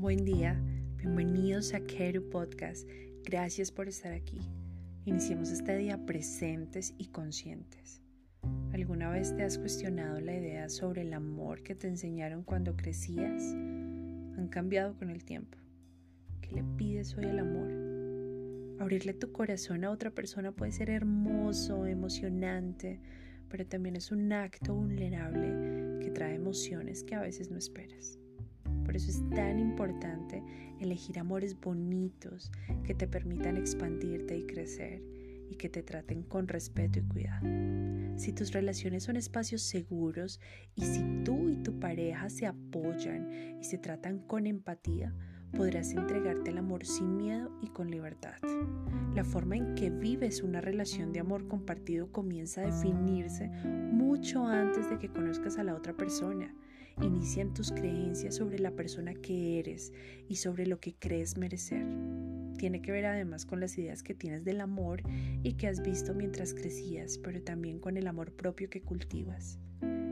Buen día, bienvenidos a Keru Podcast. Gracias por estar aquí. Iniciemos este día presentes y conscientes. ¿Alguna vez te has cuestionado la idea sobre el amor que te enseñaron cuando crecías? Han cambiado con el tiempo. ¿Qué le pides hoy al amor? Abrirle tu corazón a otra persona puede ser hermoso, emocionante, pero también es un acto vulnerable que trae emociones que a veces no esperas. Por eso es tan importante elegir amores bonitos que te permitan expandirte y crecer y que te traten con respeto y cuidado. Si tus relaciones son espacios seguros y si tú y tu pareja se apoyan y se tratan con empatía, podrás entregarte el amor sin miedo y con libertad. La forma en que vives una relación de amor compartido comienza a definirse mucho antes de que conozcas a la otra persona inician tus creencias sobre la persona que eres y sobre lo que crees merecer. Tiene que ver además con las ideas que tienes del amor y que has visto mientras crecías, pero también con el amor propio que cultivas.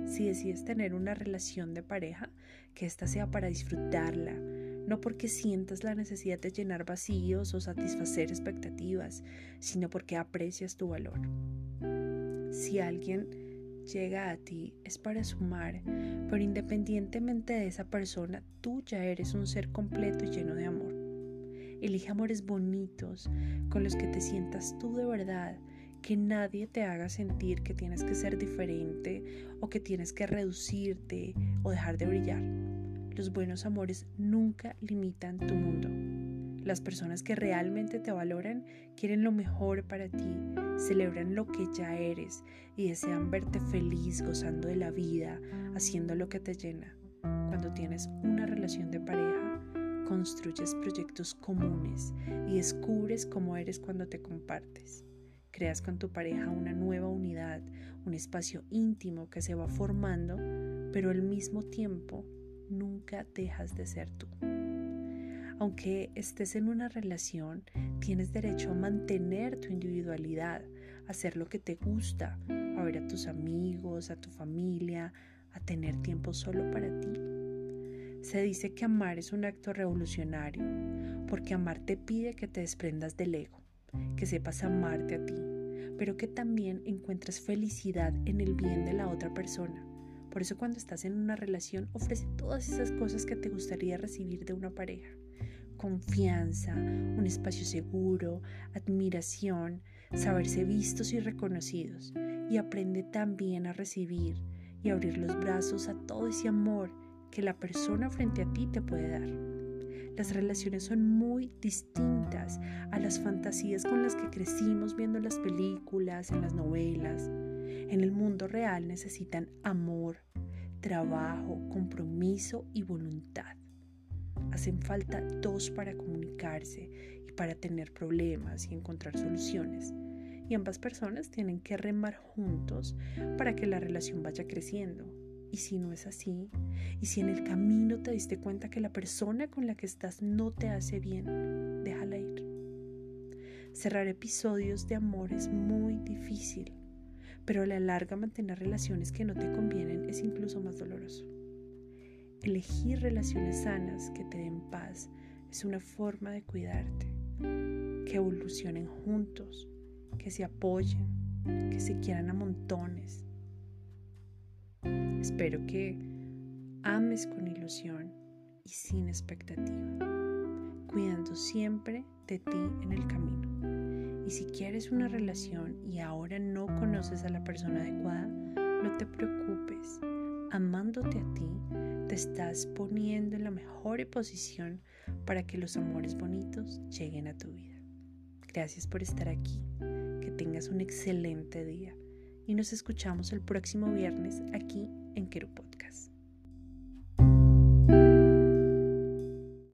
Si decides tener una relación de pareja, que ésta sea para disfrutarla, no porque sientas la necesidad de llenar vacíos o satisfacer expectativas, sino porque aprecias tu valor. Si alguien llega a ti es para sumar, pero independientemente de esa persona, tú ya eres un ser completo y lleno de amor. Elige amores bonitos con los que te sientas tú de verdad, que nadie te haga sentir que tienes que ser diferente o que tienes que reducirte o dejar de brillar. Los buenos amores nunca limitan tu mundo. Las personas que realmente te valoran quieren lo mejor para ti, celebran lo que ya eres y desean verte feliz gozando de la vida, haciendo lo que te llena. Cuando tienes una relación de pareja, construyes proyectos comunes y descubres cómo eres cuando te compartes. Creas con tu pareja una nueva unidad, un espacio íntimo que se va formando, pero al mismo tiempo nunca dejas de ser tú. Aunque estés en una relación, tienes derecho a mantener tu individualidad, a hacer lo que te gusta, a ver a tus amigos, a tu familia, a tener tiempo solo para ti. Se dice que amar es un acto revolucionario, porque amar te pide que te desprendas del ego, que sepas amarte a ti, pero que también encuentres felicidad en el bien de la otra persona. Por eso cuando estás en una relación ofrece todas esas cosas que te gustaría recibir de una pareja confianza, un espacio seguro, admiración, saberse vistos y reconocidos. Y aprende también a recibir y abrir los brazos a todo ese amor que la persona frente a ti te puede dar. Las relaciones son muy distintas a las fantasías con las que crecimos viendo las películas, en las novelas. En el mundo real necesitan amor, trabajo, compromiso y voluntad. Hacen falta dos para comunicarse y para tener problemas y encontrar soluciones. Y ambas personas tienen que remar juntos para que la relación vaya creciendo. Y si no es así, y si en el camino te diste cuenta que la persona con la que estás no te hace bien, déjala ir. Cerrar episodios de amor es muy difícil, pero a la larga mantener relaciones que no te convienen es incluso más doloroso. Elegir relaciones sanas que te den paz es una forma de cuidarte, que evolucionen juntos, que se apoyen, que se quieran a montones. Espero que ames con ilusión y sin expectativa, cuidando siempre de ti en el camino. Y si quieres una relación y ahora no conoces a la persona adecuada, no te preocupes. Amándote a ti, te estás poniendo en la mejor posición para que los amores bonitos lleguen a tu vida. Gracias por estar aquí, que tengas un excelente día y nos escuchamos el próximo viernes aquí en Quero Podcast.